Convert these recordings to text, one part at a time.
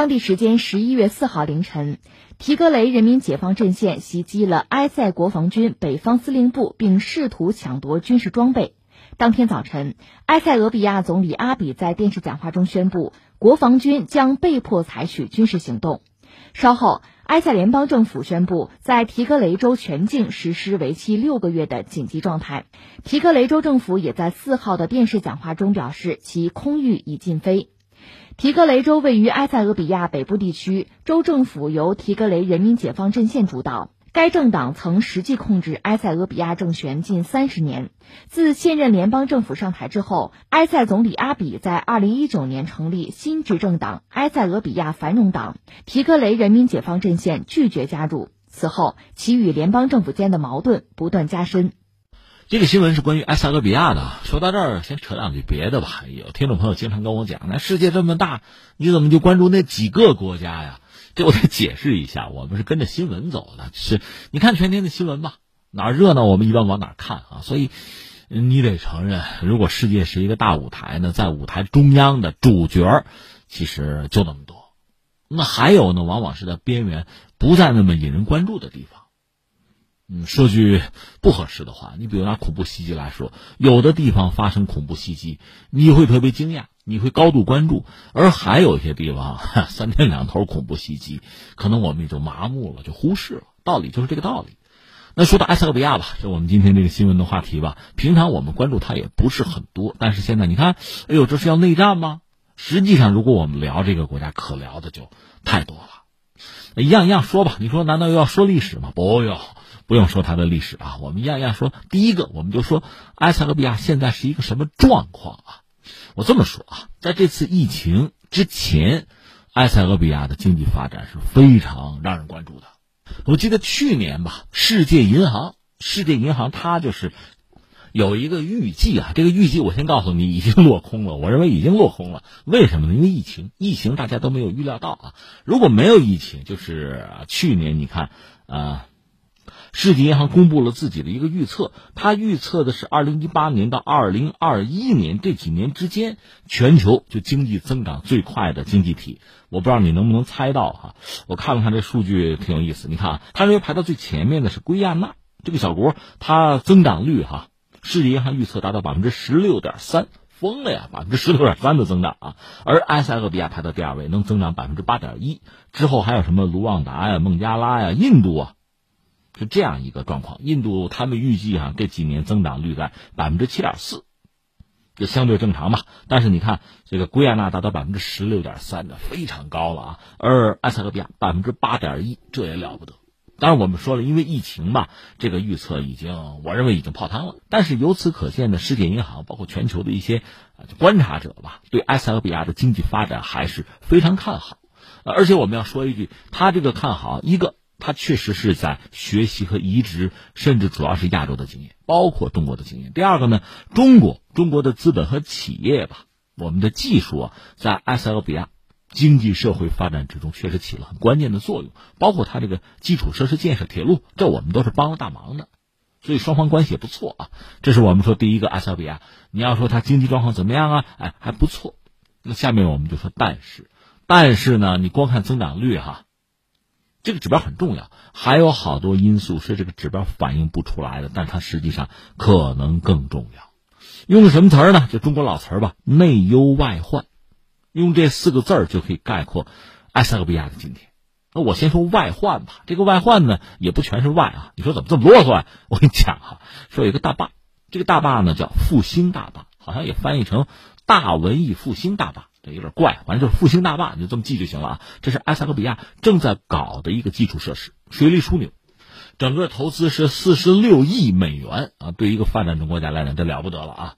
当地时间十一月四号凌晨，提格雷人民解放阵线袭击了埃塞国防军北方司令部，并试图抢夺军事装备。当天早晨，埃塞俄比亚总理阿比在电视讲话中宣布，国防军将被迫采取军事行动。稍后，埃塞联邦政府宣布在提格雷州全境实施为期六个月的紧急状态。提格雷州政府也在四号的电视讲话中表示，其空域已禁飞。提格雷州位于埃塞俄比亚北部地区，州政府由提格雷人民解放阵线主导。该政党曾实际控制埃塞俄比亚政权近三十年。自现任联邦政府上台之后，埃塞总理阿比在二零一九年成立新执政党埃塞俄比亚繁荣党，提格雷人民解放阵线拒绝加入。此后，其与联邦政府间的矛盾不断加深。这个新闻是关于埃塞俄比亚的。说到这儿，先扯两句别的吧。有听众朋友经常跟我讲，那世界这么大，你怎么就关注那几个国家呀？这我得解释一下，我们是跟着新闻走的，是你看全天的新闻吧，哪热闹我们一般往哪看啊。所以你得承认，如果世界是一个大舞台呢，在舞台中央的主角其实就那么多，那还有呢，往往是在边缘，不再那么引人关注的地方。嗯，说句不合适的话，你比如拿恐怖袭击来说，有的地方发生恐怖袭击，你会特别惊讶。你会高度关注，而还有一些地方 三天两头恐怖袭击，可能我们也就麻木了，就忽视了。道理就是这个道理。那说到埃塞俄比亚吧，就我们今天这个新闻的话题吧。平常我们关注它也不是很多，但是现在你看，哎呦，这是要内战吗？实际上，如果我们聊这个国家，可聊的就太多了。一样一样说吧。你说难道又要说历史吗？不用，不用说它的历史啊。我们一样一样说。第一个，我们就说埃塞俄比亚现在是一个什么状况啊？我这么说啊，在这次疫情之前，埃塞俄比亚的经济发展是非常让人关注的。我记得去年吧，世界银行，世界银行它就是有一个预计啊，这个预计我先告诉你已经落空了。我认为已经落空了，为什么呢？因为疫情，疫情大家都没有预料到啊。如果没有疫情，就是去年你看啊。世界银行公布了自己的一个预测，它预测的是二零一八年到二零二一年这几年之间，全球就经济增长最快的经济体。我不知道你能不能猜到哈？我看了看这数据，挺有意思。你看啊，它认为排到最前面的是圭亚那这个小国，它增长率哈，世界银行预测达到百分之十六点三，疯了呀，百分之十六点三的增长啊！而埃塞俄比亚排到第二位，能增长百分之八点一。之后还有什么卢旺达呀、孟加拉呀、印度啊？是这样一个状况，印度他们预计哈这几年增长率在百分之七点四，就相对正常吧。但是你看这个圭亚那达到百分之十六点三的非常高了啊，而埃塞俄比亚百分之八点一，这也了不得。当然我们说了，因为疫情嘛，这个预测已经我认为已经泡汤了。但是由此可见呢，世界银行包括全球的一些观察者吧，对埃塞俄比亚的经济发展还是非常看好。而且我们要说一句，他这个看好一个。他确实是在学习和移植，甚至主要是亚洲的经验，包括中国的经验。第二个呢，中国中国的资本和企业吧，我们的技术啊，在埃塞俄比亚经济社会发展之中确实起了很关键的作用，包括它这个基础设施建设、铁路，这我们都是帮了大忙的，所以双方关系也不错啊。这是我们说第一个埃塞俄比亚。你要说它经济状况怎么样啊？哎，还不错。那下面我们就说，但是，但是呢，你光看增长率哈。这个指标很重要，还有好多因素是这个指标反映不出来的，但它实际上可能更重要。用什么词儿呢？就中国老词儿吧，内忧外患。用这四个字儿就可以概括埃塞俄比亚的今天。那我先说外患吧。这个外患呢，也不全是外啊。你说怎么这么啰嗦啊？我跟你讲哈，说有一个大坝，这个大坝呢叫复兴大坝，好像也翻译成大文艺复兴大坝。这有点怪，反正就是复兴大坝，你就这么记就行了啊。这是埃塞俄比亚正在搞的一个基础设施，水利枢纽，整个投资是四十六亿美元啊。对一个发展中国家来讲，这了不得了啊。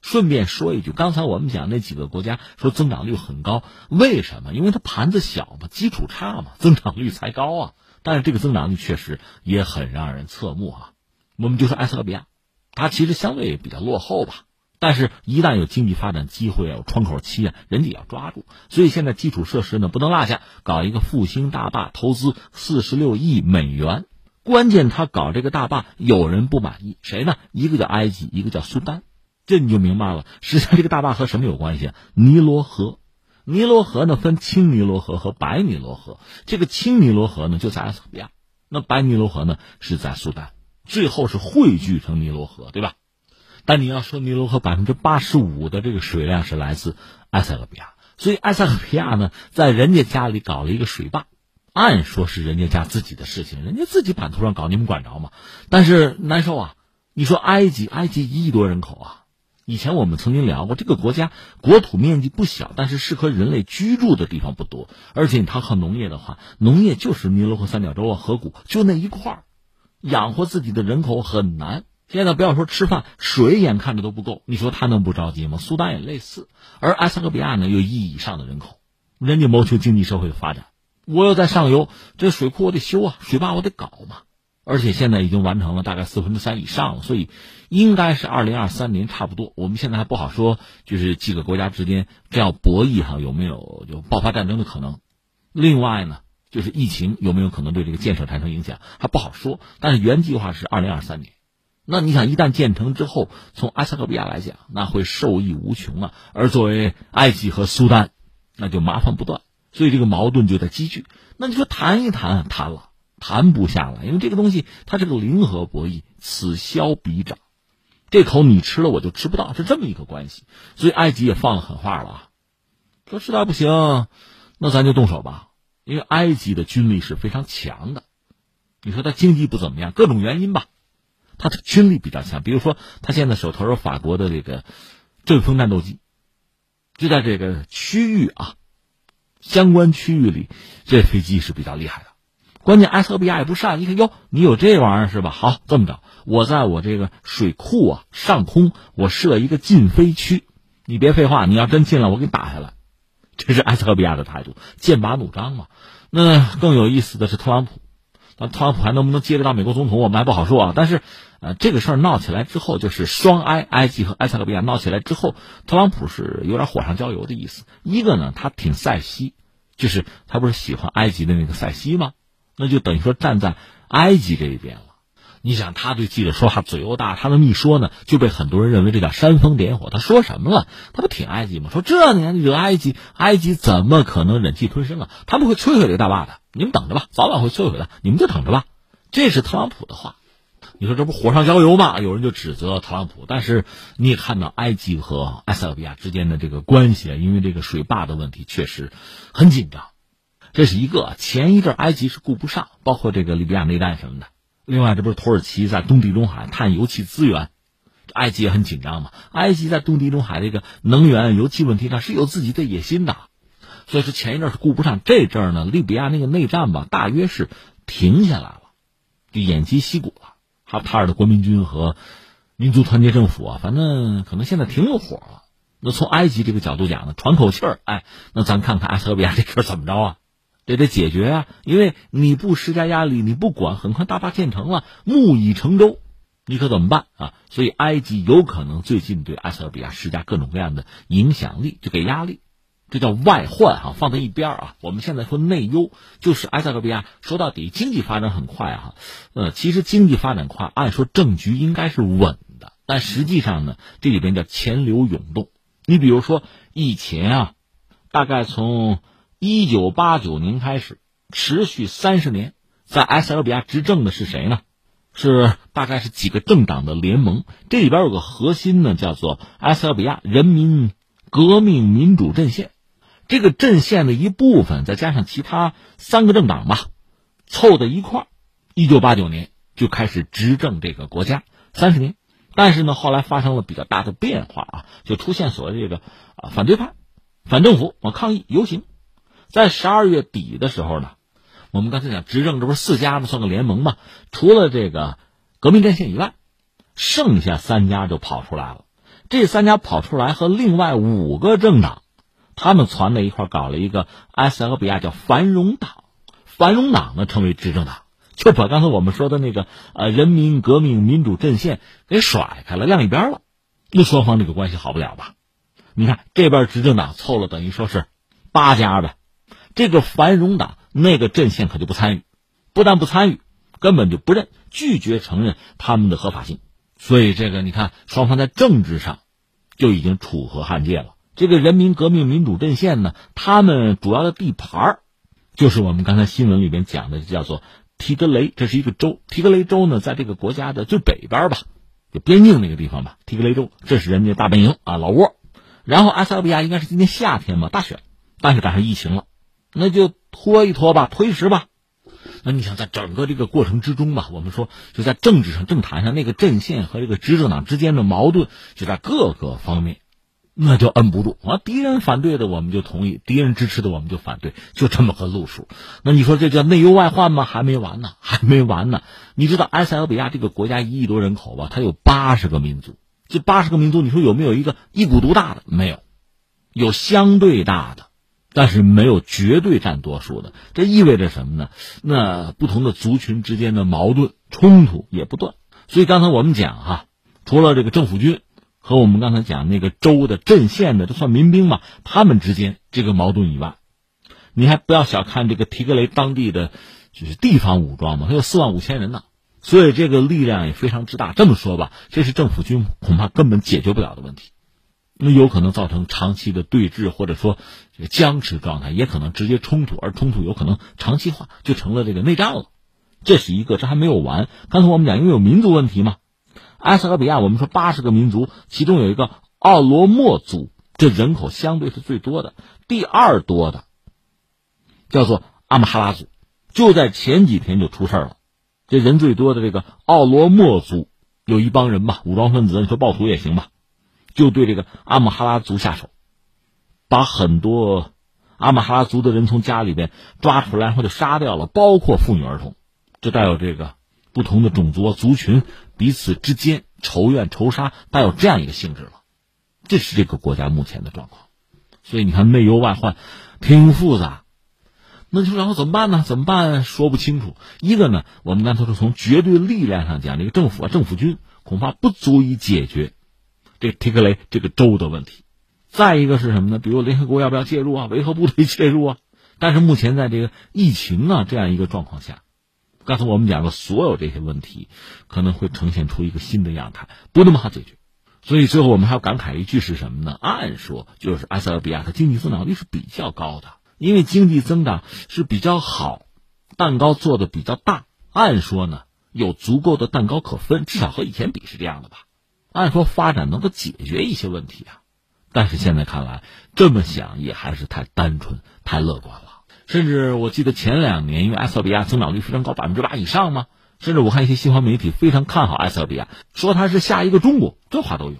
顺便说一句，刚才我们讲那几个国家说增长率很高，为什么？因为它盘子小嘛，基础差嘛，增长率才高啊。但是这个增长率确实也很让人侧目啊。我们就说埃塞俄比亚，它其实相对比较落后吧。但是，一旦有经济发展机会啊，有窗口期啊，人家也要抓住。所以现在基础设施呢不能落下，搞一个复兴大坝，投资四十六亿美元。关键他搞这个大坝，有人不满意，谁呢？一个叫埃及，一个叫苏丹。这你就明白了。实际上，这个大坝和什么有关系啊？尼罗河，尼罗河呢分青尼罗河和白尼罗河，这个青尼罗河呢就在埃塞俄比亚，那白尼罗河呢是在苏丹，最后是汇聚成尼罗河，对吧？但你要说尼罗河百分之八十五的这个水量是来自埃塞俄比亚，所以埃塞俄比亚呢在人家家里搞了一个水坝，按说是人家家自己的事情，人家自己版图上搞，你们管着吗？但是难受啊！你说埃及，埃及一亿多人口啊，以前我们曾经聊过，这个国家国土面积不小，但是适合人类居住的地方不多，而且它靠农业的话，农业就是尼罗河三角洲啊、河谷就那一块儿，养活自己的人口很难。现在不要说吃饭，水眼看着都不够，你说他能不着急吗？苏丹也类似，而埃塞俄比亚呢，有一亿以上的人口，人家谋求经济社会的发展，我要在上游，这水库我得修啊，水坝我得搞嘛，而且现在已经完成了大概四分之三以上了，所以应该是二零二三年差不多。我们现在还不好说，就是几个国家之间这样博弈哈，有没有就爆发战争的可能？另外呢，就是疫情有没有可能对这个建设产生影响，还不好说。但是原计划是二零二三年。那你想，一旦建成之后，从埃塞俄比亚来讲，那会受益无穷啊。而作为埃及和苏丹，那就麻烦不断，所以这个矛盾就在积聚。那你说谈一谈，谈了谈不下来，因为这个东西它是个零和博弈，此消彼长，这口你吃了我就吃不到，是这么一个关系。所以埃及也放了狠话了，说实在不行，那咱就动手吧。因为埃及的军力是非常强的，你说他经济不怎么样，各种原因吧。他的军力比较强，比如说他现在手头有法国的这个阵风战斗机，就在这个区域啊，相关区域里，这飞机是比较厉害的。关键埃塞俄比亚也不善，一看哟，你有这玩意儿是吧？好，这么着，我在我这个水库啊上空，我设一个禁飞区，你别废话，你要真进来，我给你打下来。这是埃塞俄比亚的态度，剑拔弩张嘛。那更有意思的是特朗普，那特朗普还能不能接着当美国总统，我们还不好说啊。但是。呃，这个事儿闹起来之后，就是双埃埃及和埃塞俄比亚闹起来之后，特朗普是有点火上浇油的意思。一个呢，他挺塞西，就是他不是喜欢埃及的那个塞西吗？那就等于说站在埃及这一边了。你想，他对记者说话嘴又大，他那么一说呢，就被很多人认为这叫煽风点火。他说什么了？他不挺埃及吗？说这年惹埃及，埃及怎么可能忍气吞声啊？他们会摧毁这个大坝的，你们等着吧，早晚会摧毁的，你们就等着吧。这是特朗普的话。你说这不火上浇油吗？有人就指责特朗普，但是你也看到埃及和埃塞俄比亚之间的这个关系啊，因为这个水坝的问题确实很紧张。这是一个前一阵埃及是顾不上，包括这个利比亚内战什么的。另外，这不是土耳其在东地中海探油气资源，埃及也很紧张嘛。埃及在东地中海这个能源油气问题上是有自己的野心的，所以说前一阵是顾不上。这阵呢，利比亚那个内战吧，大约是停下来了，就偃旗息鼓了。哈塔尔的国民军和民族团结政府啊，反正可能现在挺有火了。那从埃及这个角度讲呢，喘口气儿，哎，那咱看看埃塞俄比亚这事怎么着啊？这得解决啊！因为你不施加压力，你不管，很快大坝建成了，木已成舟，你可怎么办啊？所以埃及有可能最近对埃塞俄比亚施加各种各样的影响力，就给压力。这叫外患哈，放在一边啊。我们现在说内忧，就是埃塞俄比亚说到底经济发展很快哈，呃，其实经济发展快，按说政局应该是稳的，但实际上呢，这里边叫钱流涌动。你比如说以前啊，大概从一九八九年开始，持续三十年，在埃塞俄比亚执政的是谁呢？是大概是几个政党的联盟，这里边有个核心呢，叫做埃塞俄比亚人民革命民主阵线。这个阵线的一部分，再加上其他三个政党吧，凑在一块儿，一九八九年就开始执政这个国家三十年。但是呢，后来发生了比较大的变化啊，就出现所谓这个啊反对派、反政府啊抗议游行。在十二月底的时候呢，我们刚才讲执政这不是四家吗？算个联盟嘛。除了这个革命阵线以外，剩下三家就跑出来了。这三家跑出来和另外五个政党。他们攒在一块搞了一个埃塞俄比亚叫繁荣党，繁荣党呢成为执政党，就把刚才我们说的那个呃人民革命民主阵线给甩开了，晾一边了。那双方这个关系好不了吧？你看这边执政党凑了等于说是八家呗，这个繁荣党那个阵线可就不参与，不但不参与，根本就不认，拒绝承认他们的合法性。所以这个你看双方在政治上就已经楚河汉界了。这个人民革命民主阵线呢，他们主要的地盘就是我们刚才新闻里边讲的，叫做提格雷，这是一个州。提格雷州呢，在这个国家的最北边吧，就边境那个地方吧。提格雷州，这是人家大本营啊，老窝。然后埃塞俄比亚应该是今年夏天嘛，大选，但是赶上疫情了，那就拖一拖吧，推迟吧。那你想，在整个这个过程之中吧，我们说就在政治上、政坛上，那个阵线和这个执政党之间的矛盾，就在各个方面。那就摁不住啊！敌人反对的我们就同意，敌人支持的我们就反对，就这么个路数。那你说这叫内忧外患吗？还没完呢，还没完呢。你知道埃塞俄比亚这个国家一亿多人口吧？它有八十个民族，这八十个民族，你说有没有一个一股独大的？没有，有相对大的，但是没有绝对占多数的。这意味着什么呢？那不同的族群之间的矛盾冲突也不断。所以刚才我们讲哈，除了这个政府军。和我们刚才讲那个州的镇县的，这算民兵嘛？他们之间这个矛盾以外，你还不要小看这个提格雷当地的，就是地方武装嘛，他有四万五千人呢，所以这个力量也非常之大。这么说吧，这是政府军恐怕根本解决不了的问题，那有可能造成长期的对峙，或者说僵持状态，也可能直接冲突，而冲突有可能长期化，就成了这个内战了。这是一个，这还没有完。刚才我们讲，因为有民族问题嘛。埃塞俄比亚，我们说八十个民族，其中有一个奥罗莫族，这人口相对是最多的。第二多的叫做阿姆哈拉族，就在前几天就出事了。这人最多的这个奥罗莫族，有一帮人吧，武装分子，你说暴徒也行吧，就对这个阿姆哈拉族下手，把很多阿姆哈拉族的人从家里边抓出来，然后就杀掉了，包括妇女儿童，这带有这个。不同的种族族群彼此之间仇怨仇杀，带有这样一个性质了，这是这个国家目前的状况。所以你看内忧外患，挺复杂。那就然后怎么办呢？怎么办？说不清楚。一个呢，我们刚才说从绝对力量上讲，这个政府啊，政府军恐怕不足以解决这提克雷这个州的问题。再一个是什么呢？比如联合国要不要介入啊？维和部队介入啊？但是目前在这个疫情啊这样一个状况下。刚才我们讲的所有这些问题，可能会呈现出一个新的样态，不那么好解决。所以最后我们还要感慨一句是什么呢？按说就是埃塞俄比亚它经济增长率是比较高的，因为经济增长是比较好，蛋糕做的比较大。按说呢，有足够的蛋糕可分，至少和以前比是这样的吧。按说发展能够解决一些问题啊，但是现在看来，这么想也还是太单纯、太乐观了。甚至我记得前两年，因为埃塞俄比亚增长率非常高，百分之八以上嘛。甚至我看一些西方媒体非常看好埃塞俄比亚，说它是下一个中国，这话都有。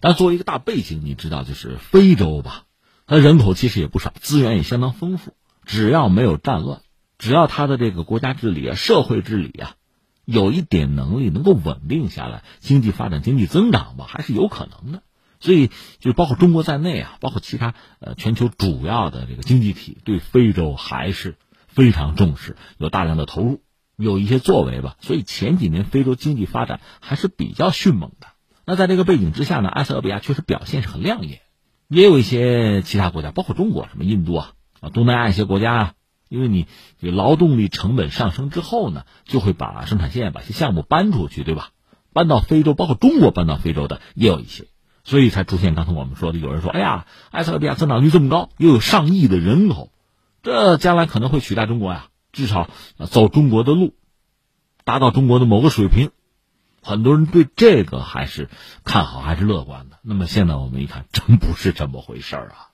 但作为一个大背景，你知道，就是非洲吧，它人口其实也不少，资源也相当丰富。只要没有战乱，只要它的这个国家治理啊、社会治理啊，有一点能力能够稳定下来，经济发展、经济增长吧，还是有可能的。所以，就包括中国在内啊，包括其他呃全球主要的这个经济体，对非洲还是非常重视，有大量的投入，有一些作为吧。所以前几年非洲经济发展还是比较迅猛的。那在这个背景之下呢，埃塞俄比亚确实表现是很亮眼。也有一些其他国家，包括中国，什么印度啊啊，东南亚一些国家啊，因为你这劳动力成本上升之后呢，就会把生产线、把些项目搬出去，对吧？搬到非洲，包括中国搬到非洲的也有一些。所以才出现刚才我们说的，有人说：“哎呀，埃塞俄比亚增长率这么高，又有上亿的人口，这将来可能会取代中国呀，至少走中国的路，达到中国的某个水平。”很多人对这个还是看好，还是乐观的。那么现在我们一看，真不是这么回事儿啊。